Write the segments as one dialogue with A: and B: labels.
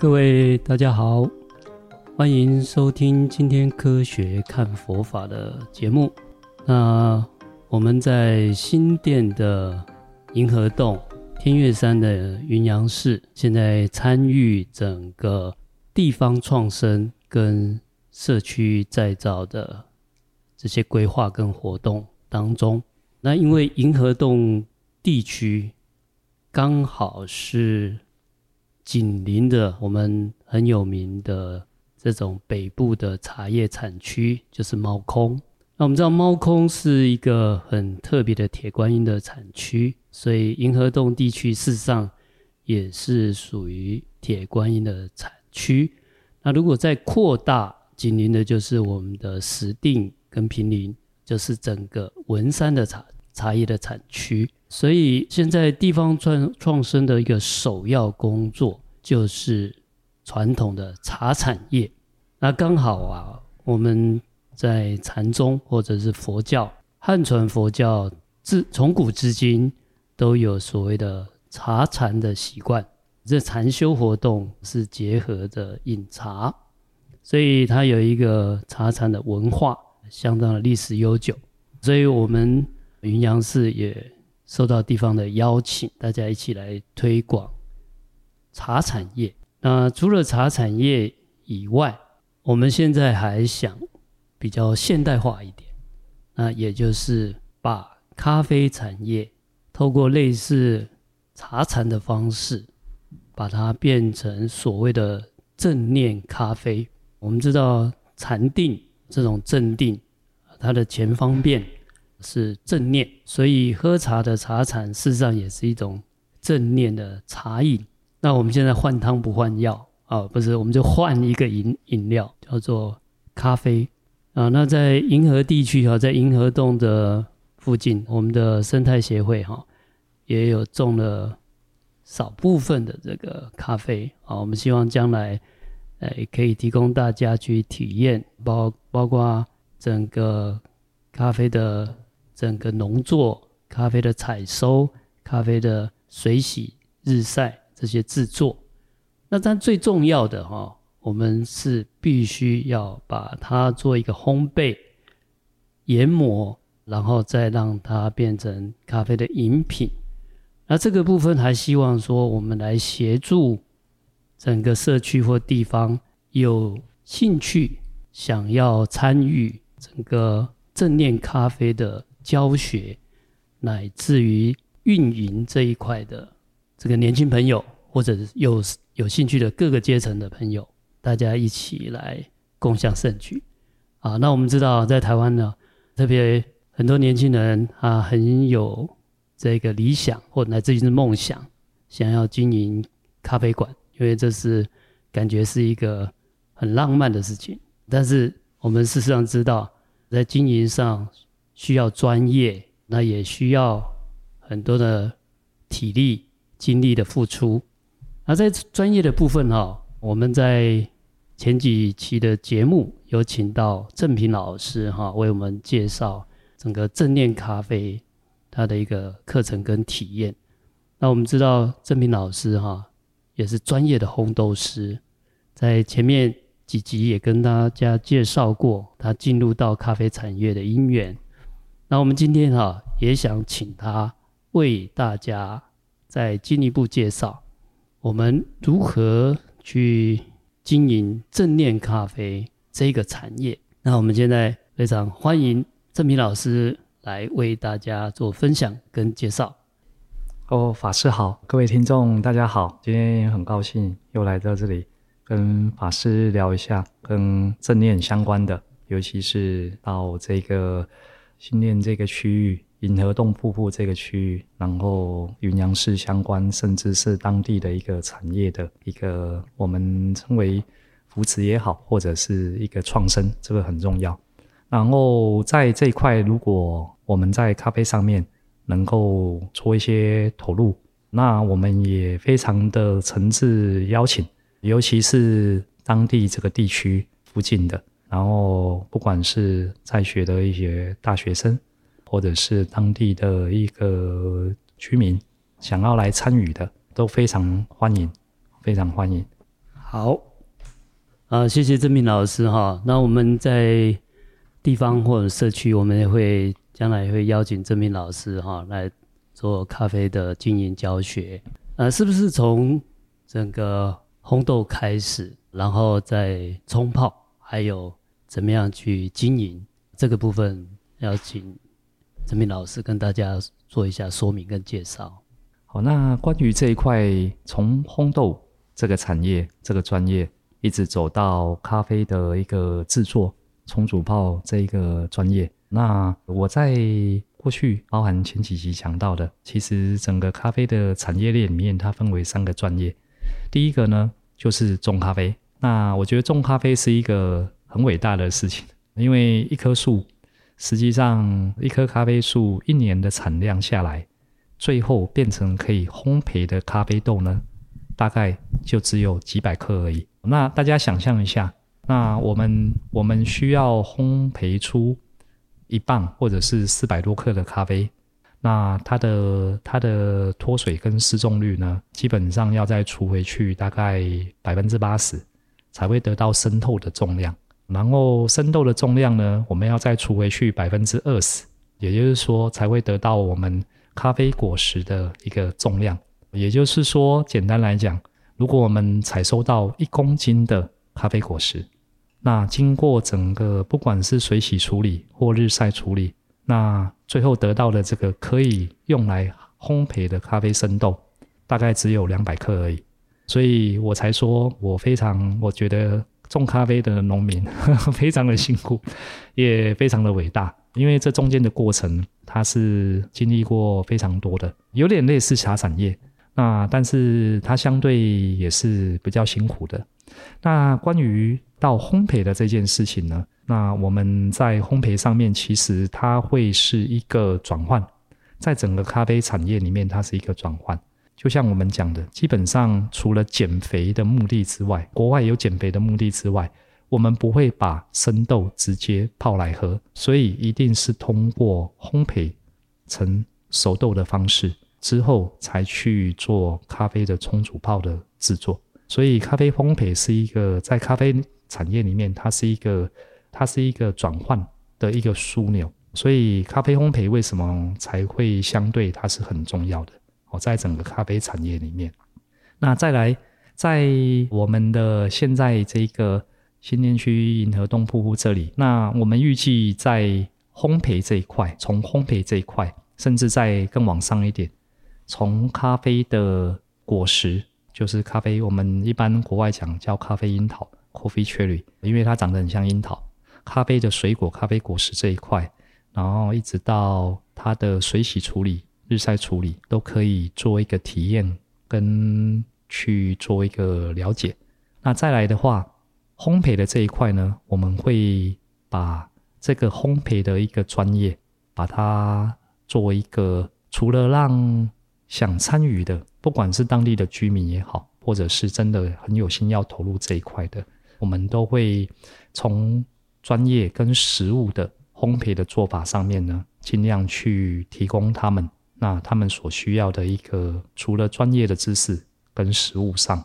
A: 各位大家好，欢迎收听今天科学看佛法的节目。那我们在新店的银河洞天岳山的云阳寺，现在参与整个地方创生跟社区再造的这些规划跟活动当中。那因为银河洞地区刚好是。紧邻的我们很有名的这种北部的茶叶产区，就是猫空。那我们知道猫空是一个很特别的铁观音的产区，所以银河洞地区事实上也是属于铁观音的产区。那如果再扩大，紧邻的就是我们的石定跟平林，就是整个文山的茶茶叶的产区。所以现在地方创创生的一个首要工作，就是传统的茶产业。那刚好啊，我们在禅宗或者是佛教，汉传佛教自从古至今都有所谓的茶禅的习惯。这禅修活动是结合着饮茶，所以它有一个茶禅的文化，相当的历史悠久。所以我们云阳寺也。受到地方的邀请，大家一起来推广茶产业。那除了茶产业以外，我们现在还想比较现代化一点，那也就是把咖啡产业透过类似茶禅的方式，把它变成所谓的正念咖啡。我们知道禅定这种镇定，它的前方便。是正念，所以喝茶的茶禅事实上也是一种正念的茶饮。那我们现在换汤不换药啊，不是，我们就换一个饮饮料，叫做咖啡啊。那在银河地区哈，在银河洞的附近，我们的生态协会哈也有种了少部分的这个咖啡啊。我们希望将来诶可以提供大家去体验，包包括整个咖啡的。整个农作、咖啡的采收、咖啡的水洗、日晒这些制作，那但最重要的哈，我们是必须要把它做一个烘焙、研磨，然后再让它变成咖啡的饮品。那这个部分还希望说，我们来协助整个社区或地方有兴趣想要参与整个正念咖啡的。教学乃至于运营这一块的这个年轻朋友，或者有有兴趣的各个阶层的朋友，大家一起来共享盛举啊！那我们知道，在台湾呢，特别很多年轻人啊，很有这个理想，或乃至于是梦想，想要经营咖啡馆，因为这是感觉是一个很浪漫的事情。但是我们事实上知道，在经营上，需要专业，那也需要很多的体力、精力的付出。那在专业的部分哈，我们在前几期的节目有请到郑平老师哈，为我们介绍整个正念咖啡它的一个课程跟体验。那我们知道郑平老师哈也是专业的烘豆师，在前面几集也跟大家介绍过他进入到咖啡产业的因缘。那我们今天哈也想请他为大家再进一步介绍我们如何去经营正念咖啡这个产业。那我们现在非常欢迎郑平老师来为大家做分享跟介绍。
B: 哦，法师好，各位听众大家好，今天很高兴又来到这里跟法师聊一下跟正念相关的，尤其是到这个。新店这个区域，银河洞瀑布这个区域，然后云阳市相关，甚至是当地的一个产业的一个，我们称为扶持也好，或者是一个创生，这个很重要。然后在这一块，如果我们在咖啡上面能够做一些投入，那我们也非常的诚挚邀请，尤其是当地这个地区附近的。然后，不管是在学的一些大学生，或者是当地的一个居民，想要来参与的，都非常欢迎，非常欢迎。
A: 好，啊，谢谢郑明老师哈。那我们在地方或者社区，我们也会将来也会邀请郑明老师哈来做咖啡的经营教学。呃，是不是从整个烘豆开始，然后再冲泡，还有怎么样去经营这个部分，要请陈明老师跟大家做一下说明跟介绍。
B: 好，那关于这一块，从烘豆这个产业、这个专业，一直走到咖啡的一个制作、冲煮泡这一个专业，那我在过去，包含前几集讲到的，其实整个咖啡的产业链里面，它分为三个专业。第一个呢，就是种咖啡。那我觉得种咖啡是一个很伟大的事情，因为一棵树，实际上一棵咖啡树一年的产量下来。最后变成可以烘焙的咖啡豆呢，大概就只有几百克而已。那大家想象一下，那我们我们需要烘焙出一磅或者是四百多克的咖啡，那它的它的脱水跟失重率呢，基本上要再除回去大概百分之八十，才会得到生豆的重量。然后生豆的重量呢，我们要再除回去百分之二十，也就是说才会得到我们。咖啡果实的一个重量，也就是说，简单来讲，如果我们采收到一公斤的咖啡果实，那经过整个不管是水洗处理或日晒处理，那最后得到的这个可以用来烘焙的咖啡生豆，大概只有两百克而已。所以我才说我非常，我觉得种咖啡的农民呵呵 非常的辛苦，也非常的伟大。因为这中间的过程，它是经历过非常多的，有点类似茶产业，那但是它相对也是比较辛苦的。那关于到烘焙的这件事情呢，那我们在烘焙上面，其实它会是一个转换，在整个咖啡产业里面，它是一个转换。就像我们讲的，基本上除了减肥的目的之外，国外有减肥的目的之外。我们不会把生豆直接泡来喝，所以一定是通过烘焙成熟豆的方式之后，才去做咖啡的冲煮泡的制作。所以，咖啡烘焙是一个在咖啡产业里面，它是一个它是一个转换的一个枢纽。所以，咖啡烘焙为什么才会相对它是很重要的？哦，在整个咖啡产业里面，那再来，在我们的现在这个。新店区银河东瀑布这里，那我们预计在烘焙这一块，从烘焙这一块，甚至再更往上一点，从咖啡的果实，就是咖啡，我们一般国外讲叫咖啡樱桃 （coffee cherry），因为它长得很像樱桃。咖啡的水果，咖啡果实这一块，然后一直到它的水洗处理、日晒处理，都可以做一个体验跟去做一个了解。那再来的话。烘焙的这一块呢，我们会把这个烘焙的一个专业，把它作为一个，除了让想参与的，不管是当地的居民也好，或者是真的很有心要投入这一块的，我们都会从专业跟实物的烘焙的做法上面呢，尽量去提供他们那他们所需要的一个，除了专业的知识跟实务上。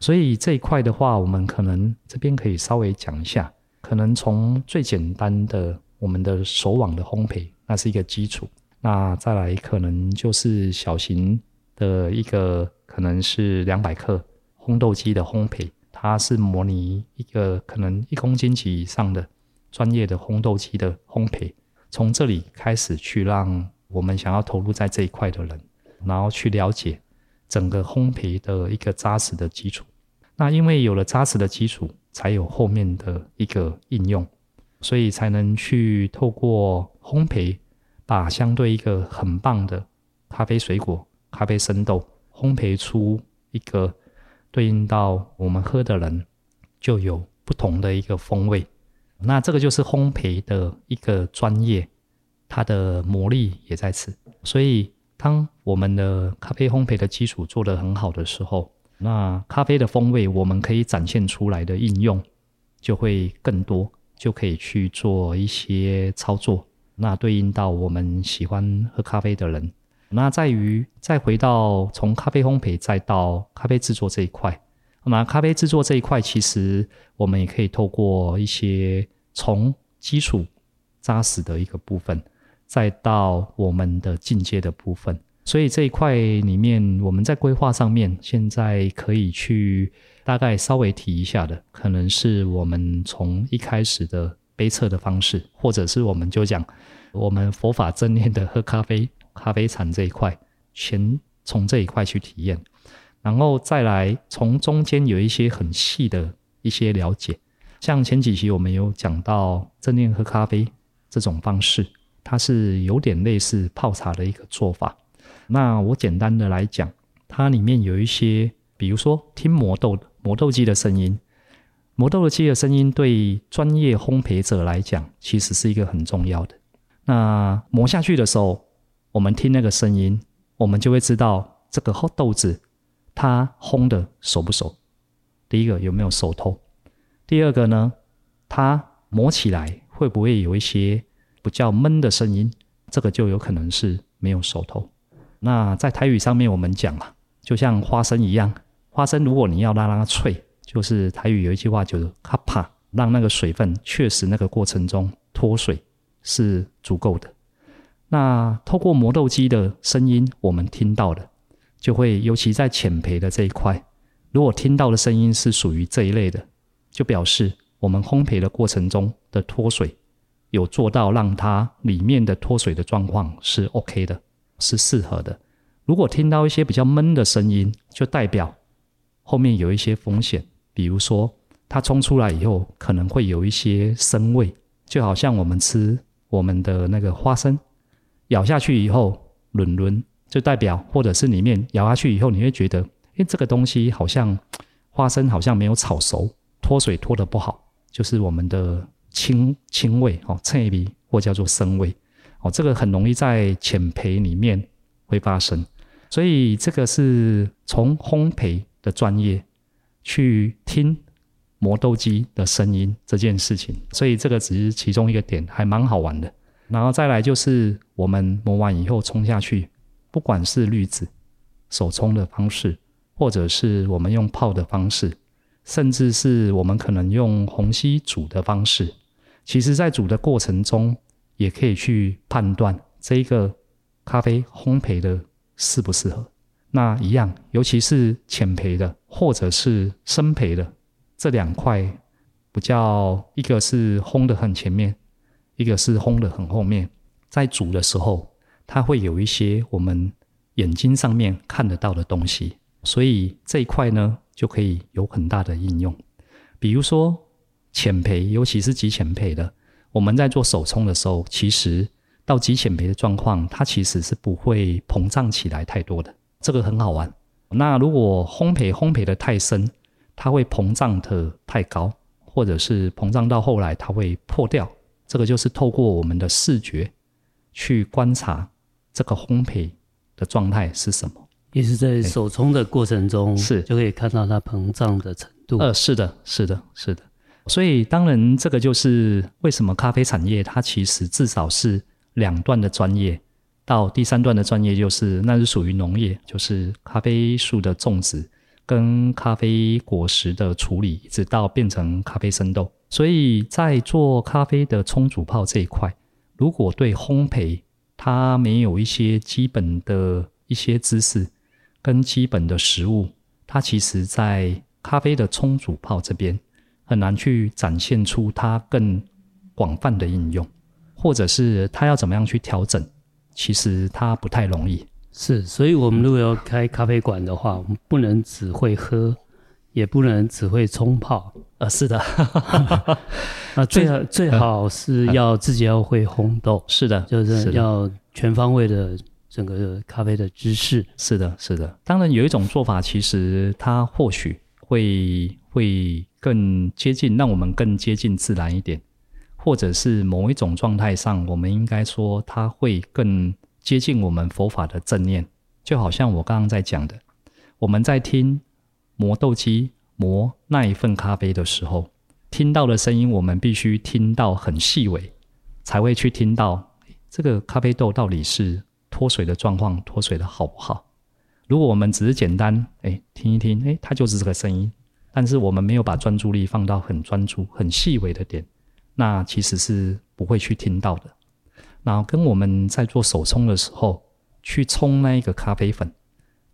B: 所以这一块的话，我们可能这边可以稍微讲一下，可能从最简单的我们的手网的烘焙，那是一个基础。那再来可能就是小型的一个，可能是两百克烘豆机的烘焙，它是模拟一个可能一公斤级以上的专业的烘豆机的烘焙。从这里开始去让我们想要投入在这一块的人，然后去了解整个烘焙的一个扎实的基础。那因为有了扎实的基础，才有后面的一个应用，所以才能去透过烘焙，把相对一个很棒的咖啡水果、咖啡生豆烘焙出一个对应到我们喝的人，就有不同的一个风味。那这个就是烘焙的一个专业，它的魔力也在此。所以，当我们的咖啡烘焙的基础做得很好的时候，那咖啡的风味，我们可以展现出来的应用就会更多，就可以去做一些操作。那对应到我们喜欢喝咖啡的人，那在于再回到从咖啡烘焙再到咖啡制作这一块，那咖啡制作这一块，其实我们也可以透过一些从基础扎实的一个部分，再到我们的进阶的部分。所以这一块里面，我们在规划上面，现在可以去大概稍微提一下的，可能是我们从一开始的杯测的方式，或者是我们就讲我们佛法正念的喝咖啡、咖啡禅这一块，先从这一块去体验。然后再来从中间有一些很细的一些了解，像前几期我们有讲到正念喝咖啡这种方式，它是有点类似泡茶的一个做法。那我简单的来讲，它里面有一些，比如说听磨豆磨豆机的声音，磨豆机的声音对专业烘焙者来讲，其实是一个很重要的。那磨下去的时候，我们听那个声音，我们就会知道这个豆子。它烘的熟不熟？第一个有没有熟透？第二个呢？它磨起来会不会有一些不叫闷的声音？这个就有可能是没有熟透。那在台语上面我们讲啊，就像花生一样，花生如果你要让它脆，就是台语有一句话就是“咔啪”，让那个水分确实那个过程中脱水是足够的。那透过磨豆机的声音，我们听到的。就会，尤其在浅焙的这一块，如果听到的声音是属于这一类的，就表示我们烘焙的过程中的脱水有做到让它里面的脱水的状况是 OK 的，是适合的。如果听到一些比较闷的声音，就代表后面有一些风险，比如说它冲出来以后可能会有一些生味，就好像我们吃我们的那个花生，咬下去以后轮轮。就代表，或者是里面咬下去以后，你会觉得，诶，这个东西好像花生好像没有炒熟，脱水脱得不好，就是我们的青青味哦，脆味或叫做生味哦，这个很容易在浅焙里面会发生，所以这个是从烘焙的专业去听磨豆机的声音这件事情，所以这个只是其中一个点，还蛮好玩的。然后再来就是我们磨完以后冲下去。不管是滤纸、手冲的方式，或者是我们用泡的方式，甚至是我们可能用虹吸煮的方式，其实在煮的过程中，也可以去判断这一个咖啡烘焙的适不适合。那一样，尤其是浅焙的，或者是深焙的这两块，比较一个是烘的很前面，一个是烘的很后面，在煮的时候。它会有一些我们眼睛上面看得到的东西，所以这一块呢就可以有很大的应用。比如说浅培，尤其是极浅培的，我们在做手冲的时候，其实到极浅培的状况，它其实是不会膨胀起来太多的，这个很好玩。那如果烘焙烘焙的太深，它会膨胀的太高，或者是膨胀到后来它会破掉，这个就是透过我们的视觉去观察。这个烘焙的状态是什么？
A: 也是在手冲的过程中，是就可以看到它膨胀的程度。
B: 呃，是的，是的，是的。所以当然，这个就是为什么咖啡产业它其实至少是两段的专业，到第三段的专业就是那是属于农业，就是咖啡树的种植跟咖啡果实的处理，一直到变成咖啡生豆。所以在做咖啡的冲煮泡这一块，如果对烘焙，它没有一些基本的一些知识跟基本的实务，它其实在咖啡的冲煮泡这边很难去展现出它更广泛的应用，或者是它要怎么样去调整，其实它不太容易。
A: 是，所以我们如果要开咖啡馆的话，我们不能只会喝，也不能只会冲泡。
B: 呃，是的，
A: 那最好最好是要自己要会烘豆，
B: 是的，
A: 就是要全方位的整个咖啡的知识。
B: 是的，是的。当然有一种做法，其实它或许会会更接近，让我们更接近自然一点，或者是某一种状态上，我们应该说它会更接近我们佛法的正念。就好像我刚刚在讲的，我们在听磨豆机。磨那一份咖啡的时候，听到的声音，我们必须听到很细微，才会去听到这个咖啡豆到底是脱水的状况，脱水的好不好？如果我们只是简单哎听一听，哎，它就是这个声音，但是我们没有把专注力放到很专注、很细微的点，那其实是不会去听到的。然后跟我们在做手冲的时候，去冲那一个咖啡粉，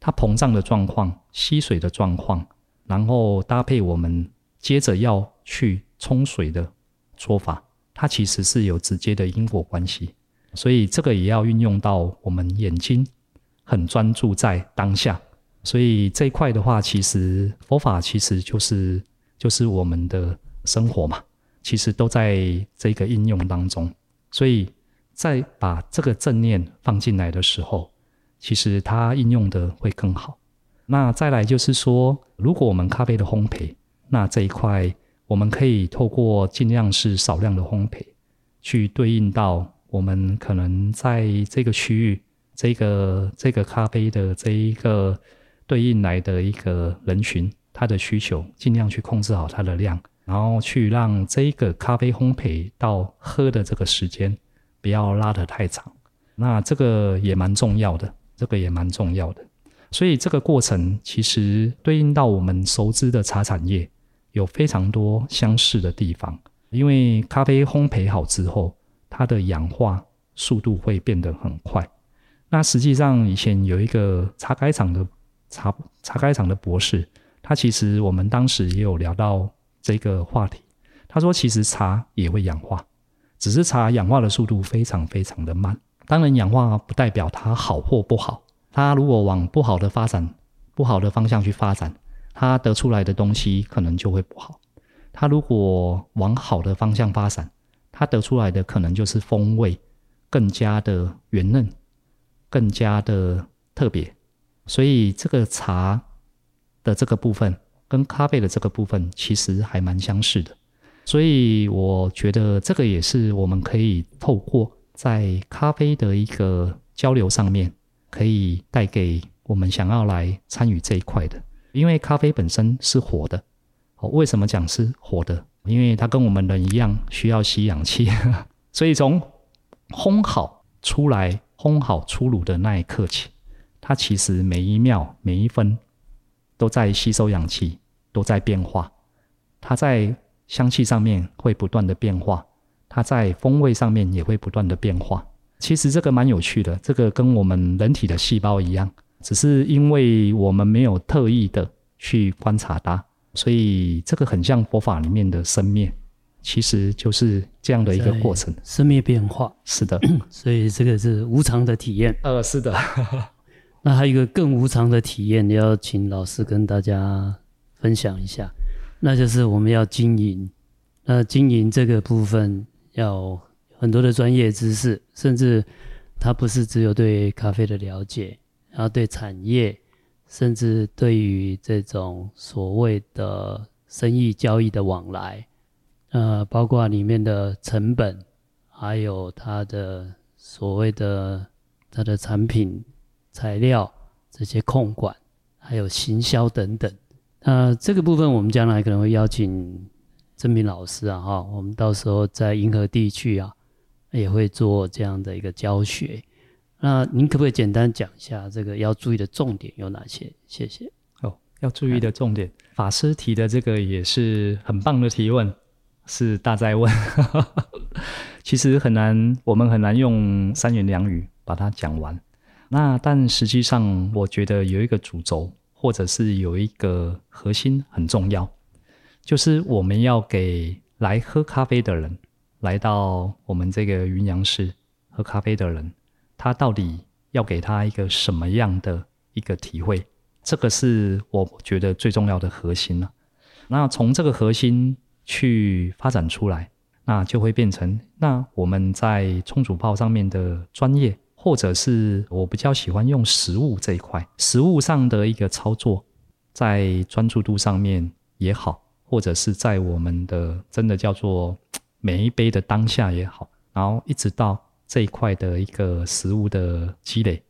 B: 它膨胀的状况、吸水的状况，然后搭配我们接着要去冲水的做法，它其实是有直接的因果关系。所以这个也要运用到我们眼睛很专注在当下。所以这一块的话，其实佛法其实就是就是我们的生活嘛，其实都在这个应用当中。所以在把这个正念放进来的时候，其实它应用的会更好。那再来就是说，如果我们咖啡的烘焙，那这一块我们可以透过尽量是少量的烘焙，去对应到我们可能在这个区域，这个这个咖啡的这一个。对应来的一个人群，他的需求尽量去控制好它的量，然后去让这一个咖啡烘焙到喝的这个时间不要拉得太长。那这个也蛮重要的，这个也蛮重要的。所以这个过程其实对应到我们熟知的茶产业有非常多相似的地方，因为咖啡烘焙好之后，它的氧化速度会变得很快。那实际上以前有一个茶改厂的。茶茶改厂的博士，他其实我们当时也有聊到这个话题。他说，其实茶也会氧化，只是茶氧化的速度非常非常的慢。当然，氧化不代表它好或不好。它如果往不好的发展、不好的方向去发展，它得出来的东西可能就会不好。它如果往好的方向发展，它得出来的可能就是风味更加的圆嫩，更加的特别。所以这个茶的这个部分跟咖啡的这个部分其实还蛮相似的，所以我觉得这个也是我们可以透过在咖啡的一个交流上面，可以带给我们想要来参与这一块的。因为咖啡本身是活的，为什么讲是活的？因为它跟我们人一样需要吸氧气，所以从烘好出来、烘好出炉的那一刻起。它其实每一秒每一分都在吸收氧气，都在变化。它在香气上面会不断的变化，它在风味上面也会不断的变化。其实这个蛮有趣的，这个跟我们人体的细胞一样，只是因为我们没有特意的去观察它，所以这个很像佛法里面的生灭，其实就是这样的一个过程。
A: 生灭变化，
B: 是的，
A: 所以这个是无常的体验。
B: 呃，是的。
A: 那还有一个更无常的体验，要请老师跟大家分享一下，那就是我们要经营。那经营这个部分要很多的专业知识，甚至它不是只有对咖啡的了解，然后对产业，甚至对于这种所谓的生意交易的往来，呃，包括里面的成本，还有它的所谓的它的产品。材料这些控管，还有行销等等，那这个部分我们将来可能会邀请曾明老师啊，哈，我们到时候在银河地区啊，也会做这样的一个教学。那您可不可以简单讲一下这个要注意的重点有哪些？谢谢。
B: 哦，要注意的重点，法师提的这个也是很棒的提问，是大哉问。其实很难，我们很难用三言两语把它讲完。那但实际上，我觉得有一个主轴，或者是有一个核心很重要，就是我们要给来喝咖啡的人，来到我们这个云阳市喝咖啡的人，他到底要给他一个什么样的一个体会？这个是我觉得最重要的核心了。那从这个核心去发展出来，那就会变成那我们在冲煮泡上面的专业。或者是我比较喜欢用实物这一块，实物上的一个操作，在专注度上面也好，或者是在我们的真的叫做 每一杯的当下也好，然后一直到这一块的一个实物的积累，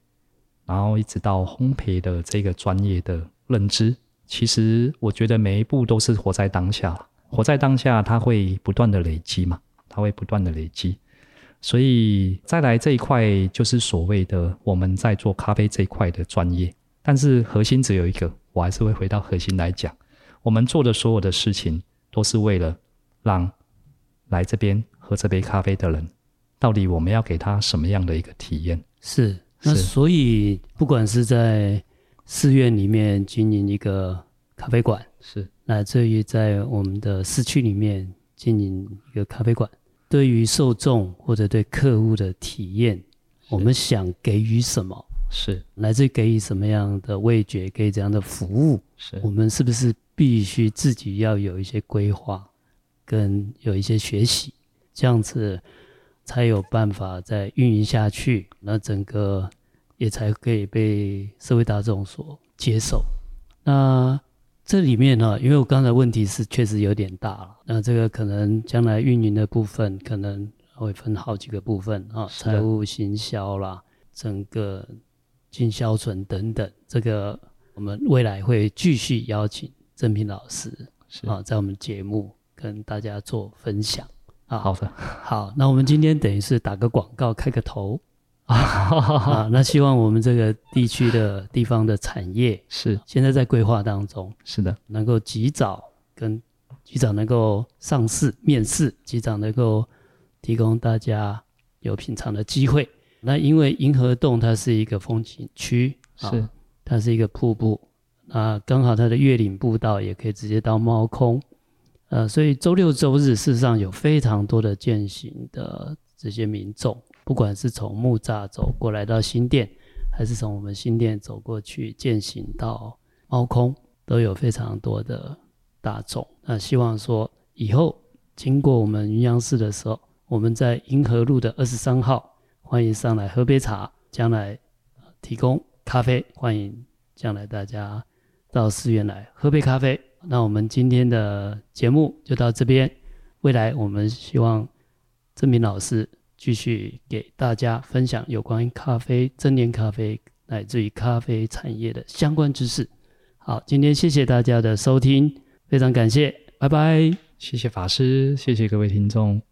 B: 然后一直到烘焙的这个专业的认知，其实我觉得每一步都是活在当下，活在当下，它会不断的累积嘛，它会不断的累积。所以再来这一块就是所谓的我们在做咖啡这一块的专业，但是核心只有一个，我还是会回到核心来讲。我们做的所有的事情，都是为了让来这边喝这杯咖啡的人，到底我们要给他什么样的一个体验？
A: 是，那所以不管是在寺院里面经营一个咖啡馆，
B: 是，
A: 乃至于在我们的市区里面经营一个咖啡馆，对于受众或者对客户的体验，我们想给予什么？
B: 是，
A: 来自于给予什么样的味觉，给予怎样的服务？
B: 是，
A: 我们是不是必须自己要有一些规划，跟有一些学习，这样子才有办法再运营下去，那整个也才可以被社会大众所接受。那这里面呢，因为我刚才问题是确实有点大了，那这个可能将来运营的部分可能会分好几个部分啊，财务、行销啦，整个。进销存等等，这个我们未来会继续邀请郑平老师啊，在我们节目跟大家做分享啊。
B: 好的，
A: 好，那我们今天等于是打个广告，开个头啊。那希望我们这个地区的地方的产业
B: 是
A: 现在在规划当中，
B: 是的，
A: 能够及早跟及早能够上市面试，及早能够提供大家有品尝的机会。那因为银河洞它是一个风景区，
B: 是、
A: 哦，它是一个瀑布，那刚好它的月岭步道也可以直接到猫空，呃，所以周六周日事实上有非常多的践行的这些民众，不管是从木栅走过来到新店，还是从我们新店走过去践行到猫空，都有非常多的大众。那希望说以后经过我们云阳市的时候，我们在银河路的二十三号。欢迎上来喝杯茶，将来提供咖啡，欢迎将来大家到寺院来喝杯咖啡。那我们今天的节目就到这边，未来我们希望郑明老师继续给大家分享有关于咖啡、真年咖啡乃至于咖啡产业的相关知识。好，今天谢谢大家的收听，非常感谢，拜拜，
B: 谢谢法师，谢谢各位听众。